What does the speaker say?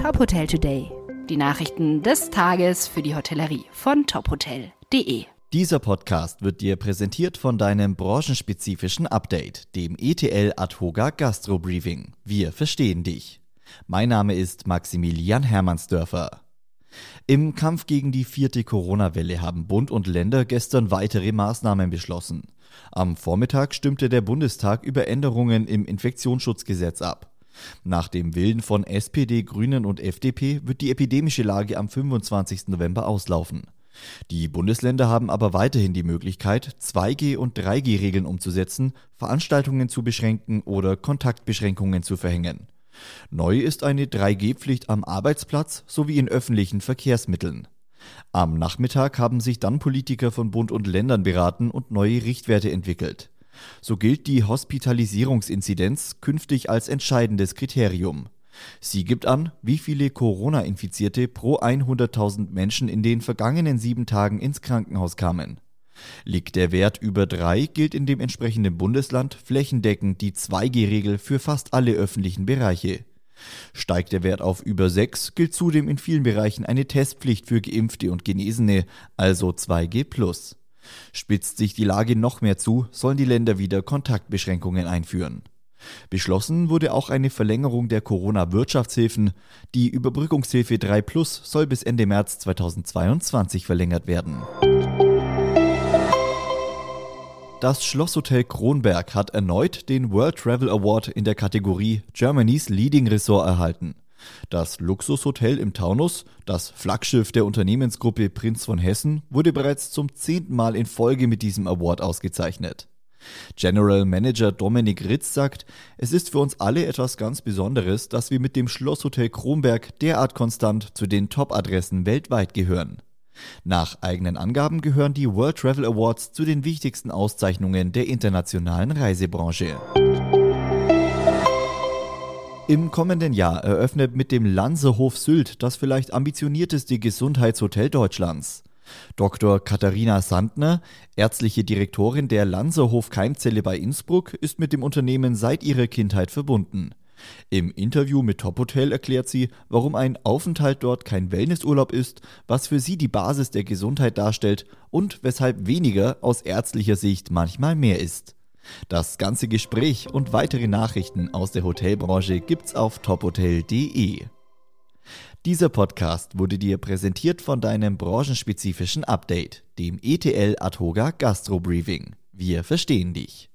Top Hotel Today. Die Nachrichten des Tages für die Hotellerie von tophotel.de. Dieser Podcast wird dir präsentiert von deinem branchenspezifischen Update, dem ETL Adhoga Gastro Briefing. Wir verstehen dich. Mein Name ist Maximilian Hermannsdörfer. Im Kampf gegen die vierte Corona-Welle haben Bund und Länder gestern weitere Maßnahmen beschlossen. Am Vormittag stimmte der Bundestag über Änderungen im Infektionsschutzgesetz ab. Nach dem Willen von SPD, Grünen und FDP wird die epidemische Lage am 25. November auslaufen. Die Bundesländer haben aber weiterhin die Möglichkeit, 2G- und 3G-Regeln umzusetzen, Veranstaltungen zu beschränken oder Kontaktbeschränkungen zu verhängen. Neu ist eine 3G-Pflicht am Arbeitsplatz sowie in öffentlichen Verkehrsmitteln. Am Nachmittag haben sich dann Politiker von Bund und Ländern beraten und neue Richtwerte entwickelt. So gilt die Hospitalisierungsinzidenz künftig als entscheidendes Kriterium. Sie gibt an, wie viele Corona-Infizierte pro 100.000 Menschen in den vergangenen sieben Tagen ins Krankenhaus kamen. Liegt der Wert über drei, gilt in dem entsprechenden Bundesland flächendeckend die 2G-Regel für fast alle öffentlichen Bereiche. Steigt der Wert auf über 6, gilt zudem in vielen Bereichen eine Testpflicht für Geimpfte und Genesene, also 2G+. Spitzt sich die Lage noch mehr zu, sollen die Länder wieder Kontaktbeschränkungen einführen. Beschlossen wurde auch eine Verlängerung der Corona-Wirtschaftshilfen. Die Überbrückungshilfe 3 Plus soll bis Ende März 2022 verlängert werden. Das Schlosshotel Kronberg hat erneut den World Travel Award in der Kategorie Germany's Leading Resort erhalten. Das Luxushotel im Taunus, das Flaggschiff der Unternehmensgruppe Prinz von Hessen, wurde bereits zum zehnten Mal in Folge mit diesem Award ausgezeichnet. General Manager Dominik Ritz sagt, es ist für uns alle etwas ganz Besonderes, dass wir mit dem Schlosshotel Kronberg derart konstant zu den Top-Adressen weltweit gehören. Nach eigenen Angaben gehören die World Travel Awards zu den wichtigsten Auszeichnungen der internationalen Reisebranche. Im kommenden Jahr eröffnet mit dem Lansehof Sylt das vielleicht ambitionierteste Gesundheitshotel Deutschlands. Dr. Katharina Sandner, ärztliche Direktorin der Lanserhof Keimzelle bei Innsbruck, ist mit dem Unternehmen seit ihrer Kindheit verbunden. Im Interview mit Top Hotel erklärt sie, warum ein Aufenthalt dort kein Wellnessurlaub ist, was für sie die Basis der Gesundheit darstellt und weshalb weniger aus ärztlicher Sicht manchmal mehr ist. Das ganze Gespräch und weitere Nachrichten aus der Hotelbranche gibt's auf tophotel.de. Dieser Podcast wurde dir präsentiert von deinem branchenspezifischen Update, dem ETL Adhoga Gastro Briefing. Wir verstehen dich.